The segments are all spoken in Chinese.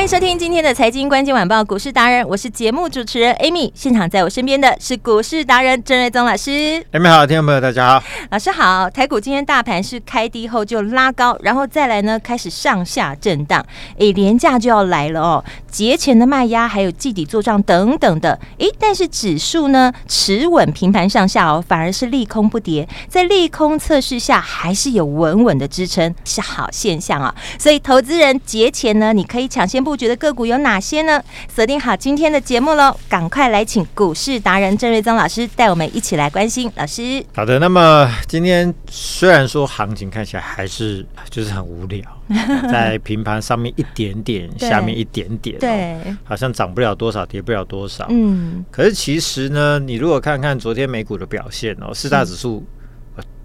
欢迎收听今天的财经关键晚报股市达人，我是节目主持人 Amy，现场在我身边的是股市达人郑瑞宗老师。Amy 好，听众朋友大家好，老师好。台股今天大盘是开低后就拉高，然后再来呢开始上下震荡，诶，廉价就要来了哦，节前的卖压还有季底做账等等的，诶，但是指数呢持稳平盘上下哦，反而是利空不跌，在利空测试下还是有稳稳的支撑，是好现象啊、哦。所以投资人节前呢，你可以抢先布局的个股有哪些呢？锁定好今天的节目喽！赶快来请股市达人郑瑞宗老师带我们一起来关心。老师，好的。那么今天虽然说行情看起来还是就是很无聊，在平盘上面一点点，下面一点点，对，好像涨不了多少，跌不了多少。嗯，可是其实呢，你如果看看昨天美股的表现哦，四大指数。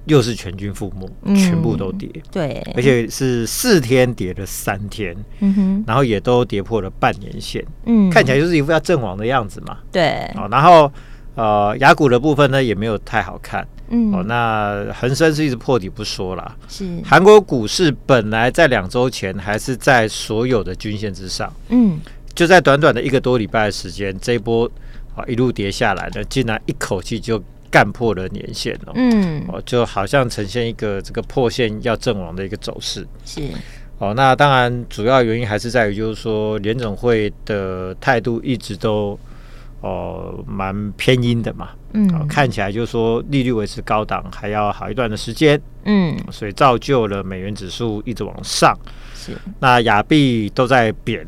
又是全军覆没，嗯，全部都跌，对，而且是四天跌了三天，嗯哼，然后也都跌破了半年线，嗯，看起来就是一副要阵亡的样子嘛，对，哦，然后呃，雅股的部分呢也没有太好看，嗯，哦，那恒生是一直破底不说啦，是，韩国股市本来在两周前还是在所有的均线之上，嗯，就在短短的一个多礼拜的时间，这一波啊一路跌下来呢，竟然一口气就。干破了年线哦，嗯，哦，就好像呈现一个这个破线要阵亡的一个走势，是。哦。那当然，主要原因还是在于，就是说联总会的态度一直都哦蛮偏阴的嘛，嗯，看起来就是说利率维持高档还要好一段的时间，嗯，所以造就了美元指数一直往上，是。那亚币都在贬。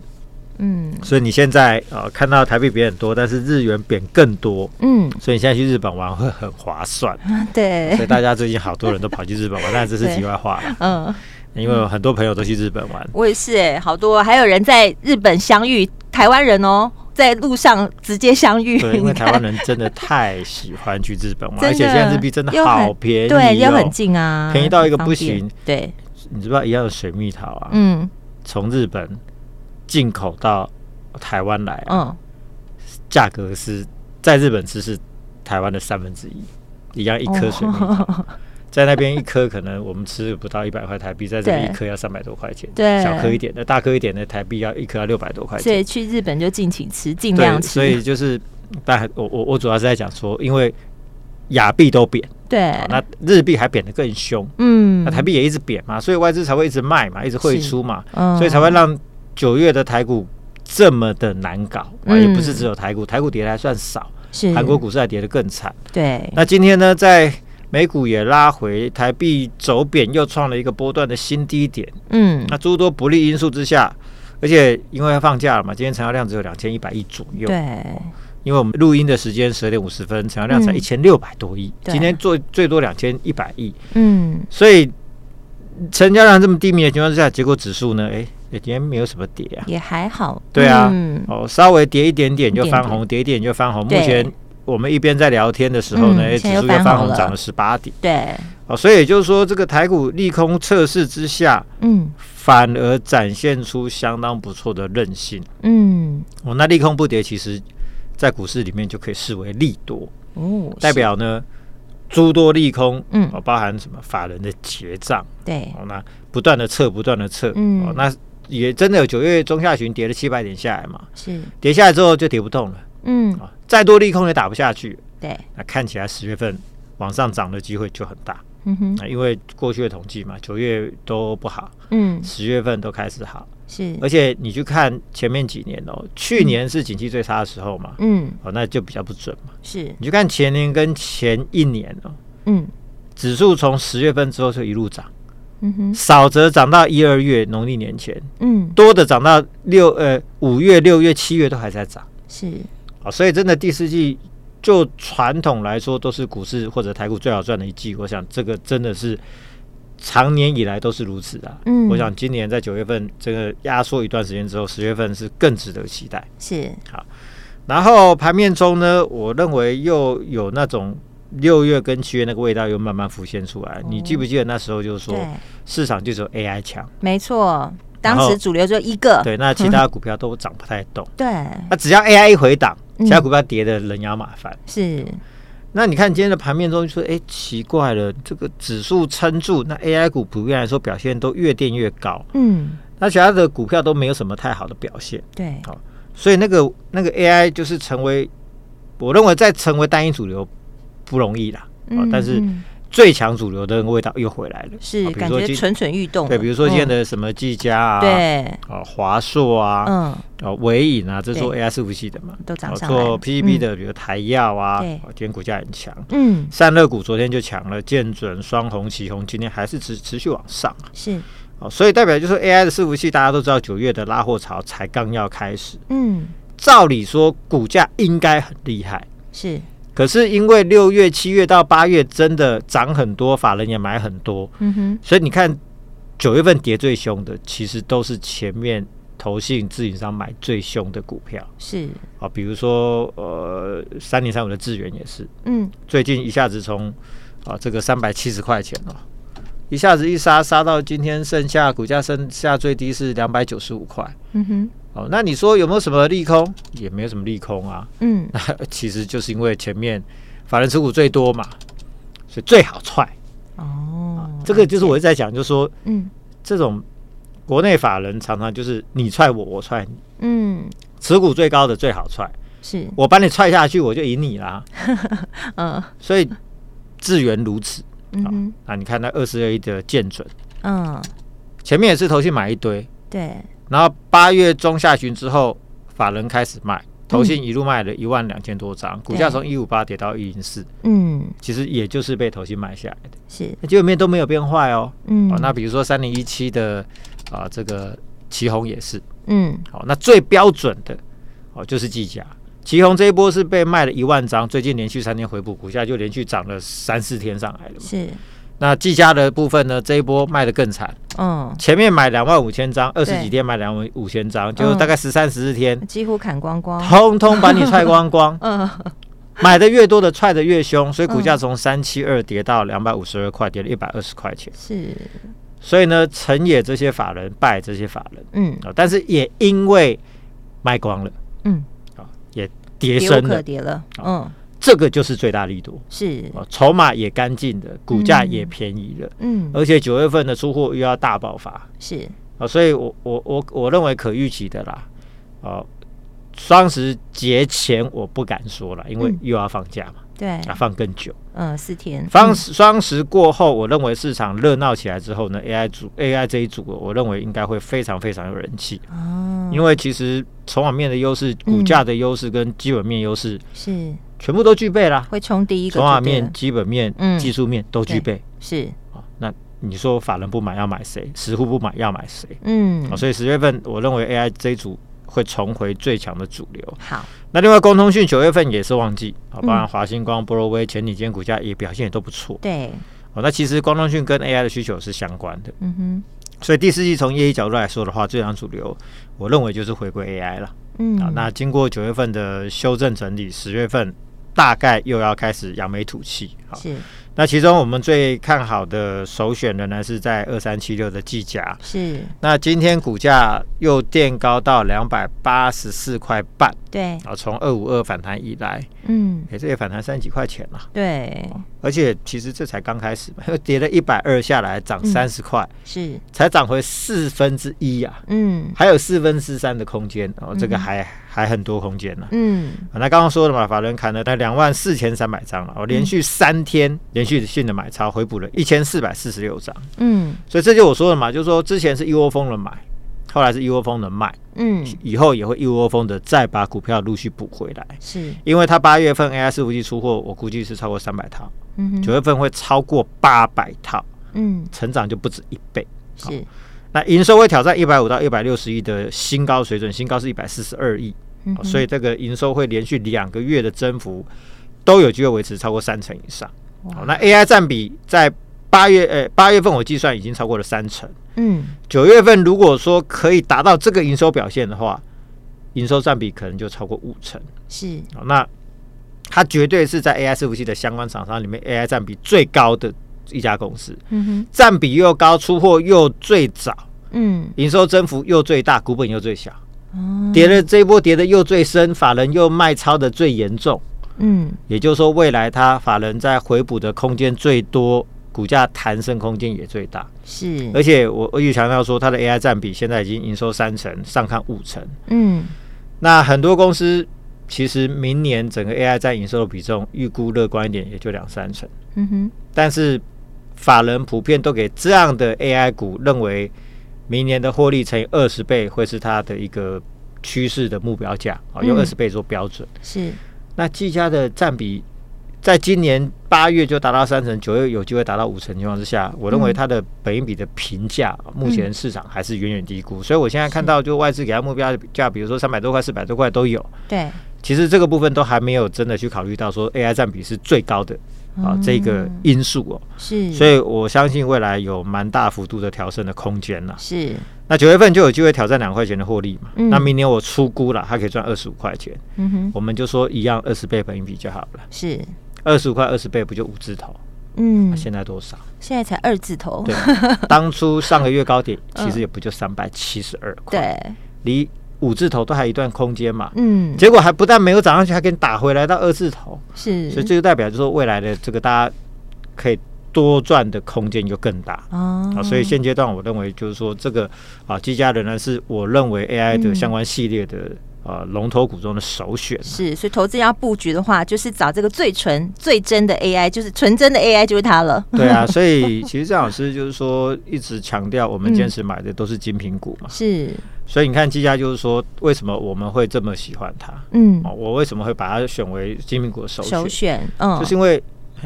嗯，所以你现在呃看到台币贬很多，但是日元贬更多，嗯，所以你现在去日本玩会很划算，对，所以大家最近好多人都跑去日本玩，但这是题外话，嗯，因为有很多朋友都去日本玩，我也是哎、欸，好多还有人在日本相遇，台湾人哦，在路上直接相遇，对，因为台湾人真的太喜欢去日本玩，而且现在日币真的好便宜、喔，对，又很近啊，便宜到一个不行，对，你知不知道一样的水蜜桃啊，嗯，从日本。进口到台湾来，嗯，价格是在日本吃是台湾的三分之一，一样一颗水蜜桃，在那边一颗可能我们吃不到一百块台币，在这边一颗要三百多块钱，对，小颗一点的，大颗一点的台币要一颗要六百多块钱，所以去日本就尽情吃，尽量吃。所以就是，但我我我主要是在讲说，因为亚币都贬，对，那日币还贬得更凶，嗯，那台币也一直贬嘛，所以外资才会一直卖嘛，一直汇出嘛，所以才会让。九月的台股这么的难搞，啊，也不是只有台股，台股跌的还算少，是韩国股市还跌得更惨。对，那今天呢，在美股也拉回，台币走贬，又创了一个波段的新低点。嗯，那诸多不利因素之下，而且因为要放假了嘛，今天成交量只有两千一百亿左右。对，因为我们录音的时间十二点五十分，成交量才一千六百多亿，今天做最多两千一百亿。嗯，所以成交量这么低迷的情况之下，结果指数呢，哎。今天没有什么跌啊，也还好。对啊，嗯、哦，稍微跌一点点就翻红，跌一点点就翻红。目前我们一边在聊天的时候呢，嗯、指数又翻红，涨了十八点。对，哦，所以也就是说，这个台股利空测试之下，嗯，反而展现出相当不错的韧性。嗯，哦，那利空不跌，其实在股市里面就可以视为利多。哦，代表呢，诸多利空，嗯，哦，包含什么法人的结账，对，哦，那不断的撤，不断的撤，嗯，哦，那。也真的有九月中下旬跌了七百点下来嘛？是跌下来之后就跌不动了。嗯啊，再多利空也打不下去。对，那看起来十月份往上涨的机会就很大。嗯哼，因为过去的统计嘛，九月都不好。嗯，十月份都开始好。是，而且你去看前面几年哦，去年是景气最差的时候嘛。嗯，哦，那就比较不准嘛。是，你去看前年跟前一年哦。嗯，指数从十月份之后就一路涨。嗯哼，少则涨到一二月农历年前，嗯，多的涨到六呃五月、六月、七月都还在涨，是啊，所以真的第四季就传统来说都是股市或者台股最好赚的一季。我想这个真的是常年以来都是如此啊。嗯，我想今年在九月份这个压缩一段时间之后，十月份是更值得期待。是好，然后盘面中呢，我认为又有那种六月跟七月那个味道又慢慢浮现出来。哦、你记不记得那时候就是说市场就只有 AI 强？没错。当时主流就一个，对，那其他股票都涨不太动。对，那只要 AI 一回档，其他股票跌的人仰马翻。是，那你看今天的盘面中说，哎，奇怪了，这个指数撑住，那 AI 股普遍来说表现都越垫越高。嗯，那其他的股票都没有什么太好的表现。对，好，所以那个那个 AI 就是成为，我认为在成为单一主流不容易啦。嗯，但是。最强主流的那个味道又回来了，是感觉蠢蠢欲动。对，比如说今天的什么技嘉啊，对，哦，华硕啊，嗯，哦，纬颖啊，这是做 AI 伺服器的嘛，都涨上做 PCB 的，比如台耀啊，今天股价很强。嗯，散热股昨天就强了，建准、双红、旗红，今天还是持持续往上。是，哦，所以代表就是 AI 的伺服器，大家都知道九月的拉货潮才刚要开始。嗯，照理说股价应该很厉害。是。可是因为六月、七月到八月真的涨很多，法人也买很多，嗯哼，所以你看九月份跌最凶的，其实都是前面投信自营商买最凶的股票，是。啊，比如说呃三零三五的智源也是，嗯，最近一下子从啊这个三百七十块钱哦，一下子一杀杀到今天剩下股价剩下最低是两百九十五块，嗯哼。哦，那你说有没有什么利空？也没有什么利空啊。嗯，其实就是因为前面法人持股最多嘛，所以最好踹。哦，这个就是我一直在讲，就是说，嗯，这种国内法人常常就是你踹我，我踹你。嗯，持股最高的最好踹，是我把你踹下去，我就赢你啦。嗯，所以智源如此。嗯，那你看那二十二亿的见准，嗯，前面也是投信买一堆。对。然后八月中下旬之后，法人开始卖，投信一路卖了一万两千多张，股价从一五八跌到一零四，嗯，其实也就是被投信买下来的，是，基本面都没有变坏哦，嗯，那比如说三零一七的啊，这个旗红也是，嗯，好，那最标准的哦就是技嘉，旗红这一波是被卖了一万张，最近连续三天回补，股价就连续涨了三四天上来了嘛，是。那技嘉的部分呢？这一波卖的更惨。嗯，前面买两万五千张，二十几天买两万五千张，就大概十三十四天，几乎砍光光，通通把你踹光光。嗯，买的越多的踹的越凶，所以股价从三七二跌到两百五十二块，跌了一百二十块钱。是，所以呢，成也这些法人，败这些法人。嗯，但是也因为卖光了，嗯，也跌升了，跌了，嗯。这个就是最大力度，是。筹码也干净的，股价也便宜了，嗯，而且九月份的出货又要大爆发，是。啊，所以我我我我认为可预期的啦，哦，双十节前我不敢说了，因为又要放假嘛，对，啊，放更久，嗯，四天，双双十过后，我认为市场热闹起来之后呢，AI 组 AI 这一组，我认为应该会非常非常有人气，哦，因为其实筹码面的优势、股价的优势跟基本面优势是。全部都具备了，会冲第一个，筹码面、基本面、技术面都具备。是啊，那你说法人不买要买谁？实户不买要买谁？嗯，所以十月份我认为 AI 这一组会重回最强的主流。好，那另外光通讯九月份也是旺季啊，包含华星光、波罗威前几天股价也表现也都不错。对，哦，那其实光通讯跟 AI 的需求是相关的。嗯哼，所以第四季从业绩角度来说的话，最强主流我认为就是回归 AI 了。嗯，啊，那经过九月份的修正整理，十月份。大概又要开始扬眉吐气，好，是。那其中我们最看好的首选的呢，是在二三七六的技甲，是。那今天股价又垫高到两百八十四块半，对。啊，从二五二反弹以来，嗯，哎，这也反弹三十几块钱了，对。而且其实这才刚开始嘛，又 跌了一百二下来，涨三十块，是，才涨回四分之一啊，嗯，还有四分之三的空间哦，这个还还很多空间呢，嗯。那刚刚说了嘛，法人砍了在两万四千三百张了，哦，连续三天连续性的买超回补了一千四百四十六张，嗯，所以这就我说的嘛，就是说之前是一窝蜂的买，后来是一窝蜂的卖，嗯，以后也会一窝蜂的再把股票陆续补回来，是，因为它八月份 AI 伺服器出货，我估计是超过三百套，嗯，九月份会超过八百套，嗯，成长就不止一倍，是，那营收会挑战一百五到一百六十亿的新高水准，新高是一百四十二亿。嗯、所以这个营收会连续两个月的增幅都有机会维持超过三成以上。好，那 AI 占比在八月呃八月份我计算已经超过了三成。嗯，九月份如果说可以达到这个营收表现的话，营收占比可能就超过五成。是，好，那它绝对是在 AI 伺服器的相关厂商里面 AI 占比最高的一家公司。嗯哼，占比又高，出货又最早，嗯，营收增幅又最大，股本又最小。哦，跌的这一波跌的又最深，法人又卖超的最严重。嗯，也就是说，未来它法人在回补的空间最多。股价弹升空间也最大，是，而且我我又强调说，它的 AI 占比现在已经营收三成，上看五成。嗯，那很多公司其实明年整个 AI 占营收的比重预估乐观一点，也就两三成。嗯哼，但是法人普遍都给这样的 AI 股认为，明年的获利乘以二十倍会是它的一个趋势的目标价啊，用二十倍做标准。是，那技嘉的占比。在今年八月就达到三成，九月有机会达到五成情况之下，我认为它的本一比的评价，目前市场还是远远低估。所以我现在看到，就外资给它目标价，比如说三百多块、四百多块都有。对，其实这个部分都还没有真的去考虑到说 AI 占比是最高的啊这个因素哦。是，所以我相信未来有蛮大幅度的调升的空间了。是，那九月份就有机会挑战两块钱的获利嘛？那明年我出估了，它可以赚二十五块钱。嗯哼，我们就说一样二十倍本益比就好了。是。二十五块二十倍不就五字头？嗯，现在多少？现在才二字头。对，当初上个月高点 其实也不就三百七十二块。对，离五字头都还有一段空间嘛。嗯，结果还不但没有涨上去，还给你打回来到二字头。是，所以这就代表就是说未来的这个大家可以多赚的空间就更大。哦，啊，所以现阶段我认为就是说这个啊，积家仍然是我认为 AI 的相关系列的。呃，龙头股中的首选是，所以投资要布局的话，就是找这个最纯、最真的 AI，就是纯真的 AI，就是它了。对啊，所以其实郑老师就是说，一直强调我们坚持买的都是精品股嘛。是，所以你看技嘉就是说，为什么我们会这么喜欢它？嗯，我为什么会把它选为精品股的首选？首选，嗯，就是因为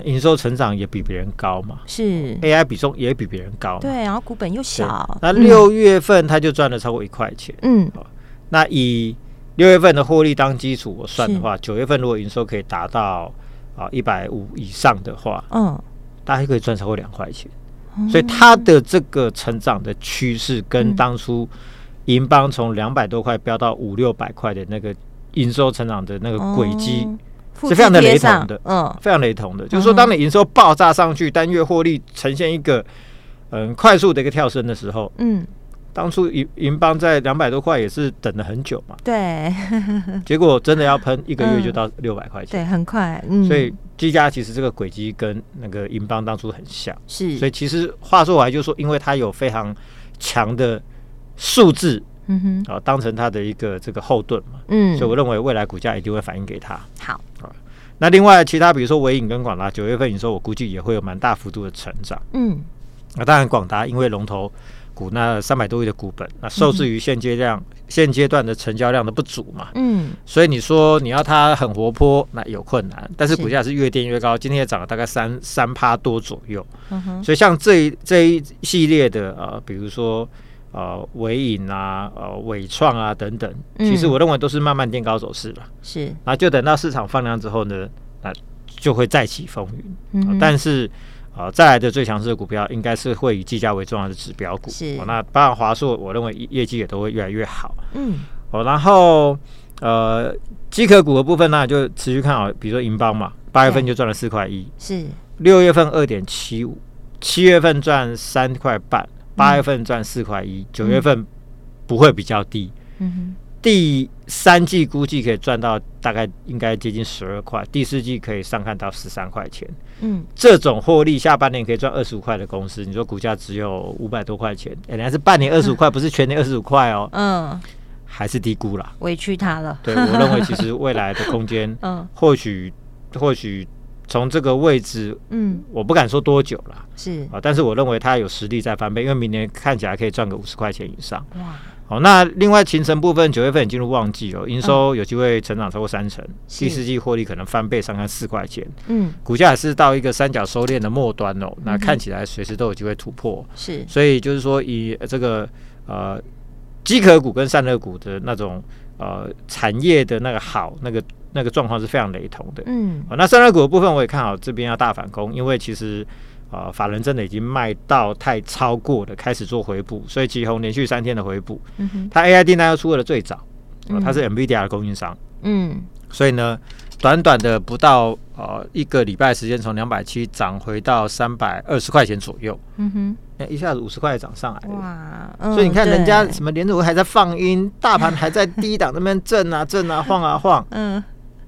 营收成长也比别人高嘛。是，AI 比重也比别人高。对，然后股本又小。那六月份它就赚了超过一块钱。嗯，那以六月份的获利当基础，我算的话，九月份如果营收可以达到啊一百五以上的话，嗯，大概可以赚超过两块钱。所以它的这个成长的趋势，跟当初银邦从两百多块飙到五六百块的那个营收成长的那个轨迹，是非常的雷同的，嗯，非常雷同的。就是说，当你营收爆炸上去，单月获利呈现一个嗯快速的一个跳升的时候，嗯。当初银银邦在两百多块也是等了很久嘛，对，结果真的要喷一个月就到六百块钱，对，很快，嗯，所以技嘉其实这个轨迹跟那个银邦当初很像，是，所以其实话说回来就是说，因为它有非常强的数字，嗯哼，啊，当成它的一个这个后盾嘛，嗯，所以我认为未来股价一定会反映给它。好。啊，那另外其他比如说伟影跟广达，九月份营收我估计也会有蛮大幅度的成长，嗯，那当然广达因为龙头。股那三百多亿的股本，那受制于现阶段现阶段的成交量的不足嘛，嗯，所以你说你要它很活泼，那有困难，但是股价是越垫越高，今天也涨了大概三三趴多左右，嗯哼，所以像这一这一系列的呃，比如说呃尾影啊、呃尾创啊等等，其实我认为都是慢慢垫高走势了，是，那就等到市场放量之后呢，那就会再起风云，嗯，但是。啊，再来的最强势的股票应该是会以技嘉为重要的指标股。是，那包括华硕，我认为业绩也都会越来越好。嗯，哦，然后呃，机壳股的部分呢，就持续看好，比如说银邦嘛，八月份就赚了四块一，是，六月份二点七五，七月份赚三块半，八月份赚四块一，九月份不会比较低。嗯哼。第三季估计可以赚到大概应该接近十二块，第四季可以上看到十三块钱。嗯，这种获利下半年可以赚二十五块的公司，你说股价只有五百多块钱，人家是半年二十五块，不是全年二十五块哦。嗯，还是低估了，委屈他了。对，我认为其实未来的空间，嗯，或许或许从这个位置，嗯，我不敢说多久了，是啊，但是我认为它有实力在翻倍，因为明年看起来可以赚个五十块钱以上。哇。好，那另外勤诚部分，九月份已进入旺季哦，营收有机会成长超过三成，嗯、第四季获利可能翻倍上看四块钱，嗯，股价也是到一个三角收敛的末端哦，嗯、那看起来随时都有机会突破，是、嗯，所以就是说以这个呃机壳股跟散热股的那种呃产业的那个好那个那个状况是非常雷同的。嗯，那散热股的部分我也看好这边要大反攻，因为其实啊、呃、法人真的已经卖到太超过了，开始做回补，所以奇鋐连续三天的回补。嗯哼，它 AI 订单又出了最早，呃、它是 NVIDIA 的供应商。嗯，所以呢。短短的不到呃一个礼拜时间，从两百七涨回到三百二十块钱左右，嗯哼，一下子五十块涨上来了，哇！嗯、所以你看人家什么联储会还在放音，大盘还在低档那边震啊震啊晃啊晃，嗯，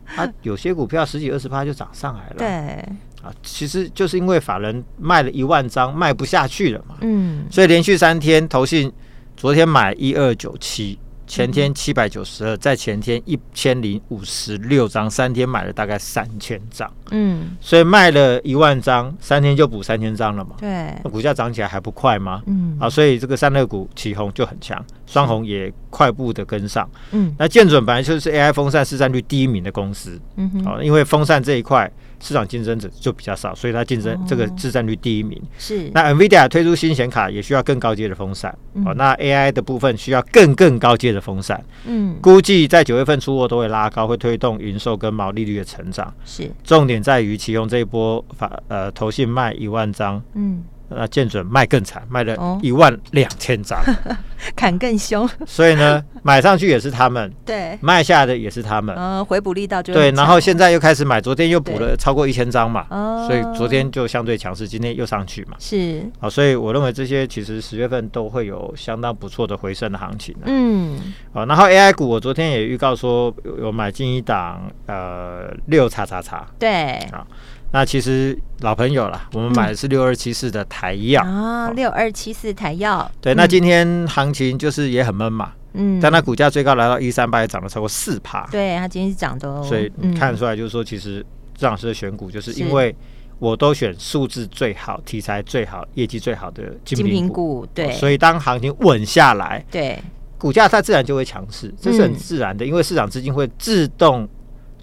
它有些股票十几二十趴就涨上来了，对，啊，其实就是因为法人卖了一万张卖不下去了嘛，嗯，所以连续三天投信昨天买一二九七。前天七百九十二，在前天一千零五十六张，三天买了大概三千张，嗯，所以卖了一万张，三天就补三千张了嘛，对，那股价涨起来还不快吗？嗯，啊，所以这个散热股起红就很强，双红也快步的跟上，嗯，那建准本来就是 AI 风扇市占率第一名的公司，嗯哼，啊，因为风扇这一块。市场竞争者就比较少，所以它竞争这个市占率第一名。是那 NVIDIA 推出新显卡也需要更高阶的风扇，哦，那 AI 的部分需要更更高阶的风扇。嗯，估计在九月份出货都会拉高，会推动营收跟毛利率的成长。是重点在于其用这一波法呃投信卖一万张。嗯。那建准卖更惨，卖了一万两千张，砍更凶。所以呢，买上去也是他们，对，卖下的也是他们。嗯，回补力道就对。然后现在又开始买，昨天又补了超过一千张嘛，所以昨天就相对强势，今天又上去嘛。是。好，所以我认为这些其实十月份都会有相当不错的回升的行情。嗯。好，然后 AI 股，我昨天也预告说有有买进一档，呃，六叉叉叉。对。好。那其实老朋友了，我们买的是六二七四的台药啊，六二七四台药。对，那今天行情就是也很闷嘛，嗯，但它股价最高来到一三八，也涨了超过四趴。对，它今天是涨的哦。所以你看得出来，就是说，其实郑老师的选股，就是因为我都选数字最好、题材最好、业绩最好的金品股。对，所以当行情稳下来，对，股价它自然就会强势，这是很自然的，因为市场资金会自动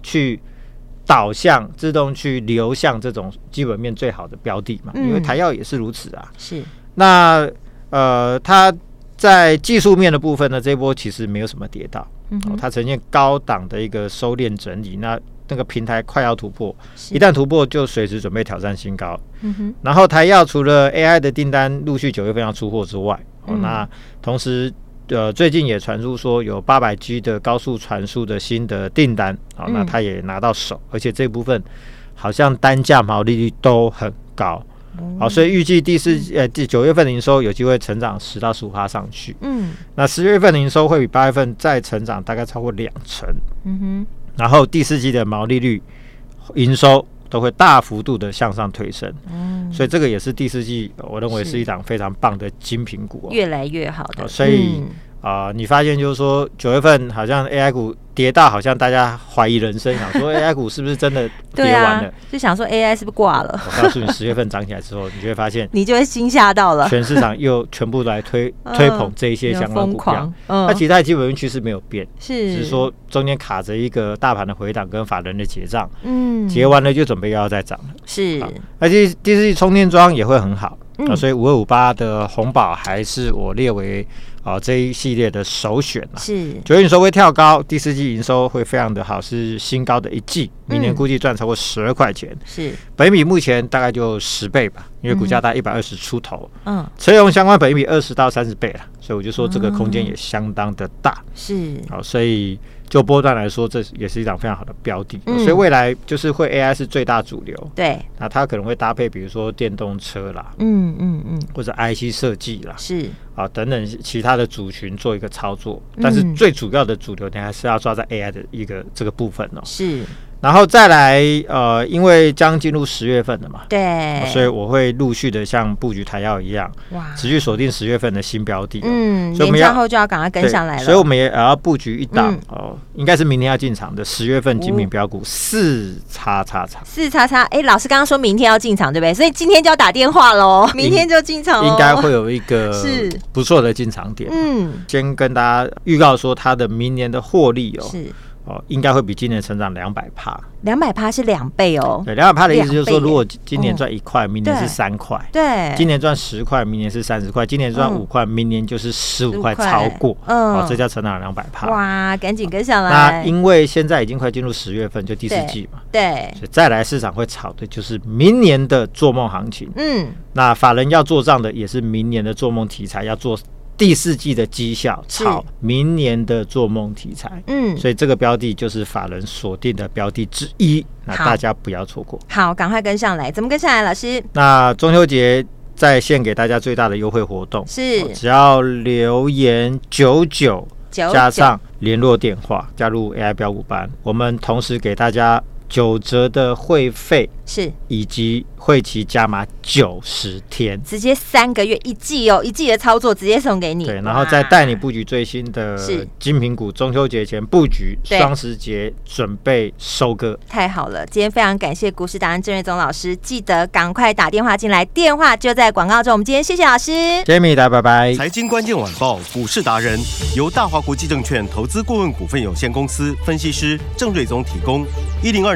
去。导向自动去流向这种基本面最好的标的嘛，因为台药也是如此啊。是，那呃，它在技术面的部分呢，这一波其实没有什么跌到，哦，它呈现高档的一个收敛整理，那那个平台快要突破，一旦突破就随时准备挑战新高。嗯哼，然后台药除了 AI 的订单陆续九月份要出货之外，哦，那同时。呃，最近也传出说有八百 G 的高速传输的新的订单，好，那他也拿到手，而且这部分好像单价毛利率都很高，好，所以预计第四呃第九月份的营收有机会成长十到十五趴上去，嗯，那十月份的营收会比八月份再成长大概超过两成，嗯哼，然后第四季的毛利率营收。都会大幅度的向上推升，嗯，所以这个也是第四季，我认为是一档非常棒的精品股，越来越好的，所以。啊、呃，你发现就是说九月份好像 AI 股跌到，好像大家怀疑人生，想说 AI 股是不是真的跌完了？啊、就想说 AI 是不是挂了？我告诉你，十月份涨起来之后，你就会发现，你就会惊吓到了。全市场又全部来推 推捧这一些相关股票，嗯，那其他基本面趋势没有变，是只是说中间卡着一个大盘的回档跟法人的结账，嗯，结完了就准备又要再涨了，是。而且第四季充电桩也会很好，嗯、啊，所以五二五八的红宝还是我列为。啊，这一系列的首选啊，是。九月营收会跳高，第四季营收会非常的好，是新高的一季，明年估计赚超过十二块钱，嗯、是。本益比目前大概就十倍吧，因为股价大概一百二十出头，嗯，车用相关本益比二十到三十倍了，所以我就说这个空间也相当的大，是。好，所以。就波段来说，这也是一档非常好的标的，嗯、所以未来就是会 AI 是最大主流。对，那它可能会搭配，比如说电动车啦，嗯嗯嗯，或者 IC 设计啦，是。啊等等其他的族群做一个操作，但是最主要的主流，你还是要抓在 AI 的一个这个部分哦。是。然后再来，呃，因为将进入十月份了嘛，对，所以我会陆续的像布局台药一样，哇，持续锁定十月份的新标的，嗯，所以我们要后就要赶快跟上来了，所以我们也要布局一档哦，应该是明天要进场的十月份精品标股四叉叉叉，四叉叉，哎，老师刚刚说明天要进场对不对？所以今天就要打电话喽，明天就进场，应该会有一个是。不错的进场点，嗯，先跟大家预告说它的明年的获利哦，是。哦，应该会比今年成长两百趴。两百趴是两倍哦。对，两百趴的意思就是说，如果今年赚一块，明年是三块。对。今年赚十块，明年是三十块。今年赚五块，明年就是十五块，超过。嗯。哦，这叫成长两百趴。哇，赶紧跟上来。那因为现在已经快进入十月份，就第四季嘛。对。所以再来市场会炒的就是明年的做梦行情。嗯。那法人要做账的也是明年的做梦题材，要做。第四季的绩效炒明年的做梦题材，嗯，所以这个标的就是法人锁定的标的之一，那大家不要错过。好，赶快跟上来，怎么跟上来？老师，那中秋节在线给大家最大的优惠活动是，只要留言九九加上联络电话，加入 AI 标股班，我们同时给大家九折的会费是以及。会期加码九十天，直接三个月一季哦，一季的操作直接送给你。对，然后再带你布局最新的精品股，中秋节前布局，双十节准备收割。太好了，今天非常感谢股市达人郑瑞宗老师，记得赶快打电话进来，电话就在广告中。我们今天谢谢老师，Jamie 大拜拜。财经关键晚报股市达人由大华国际证券投资顾问股份有限公司分析师郑瑞宗提供，一零二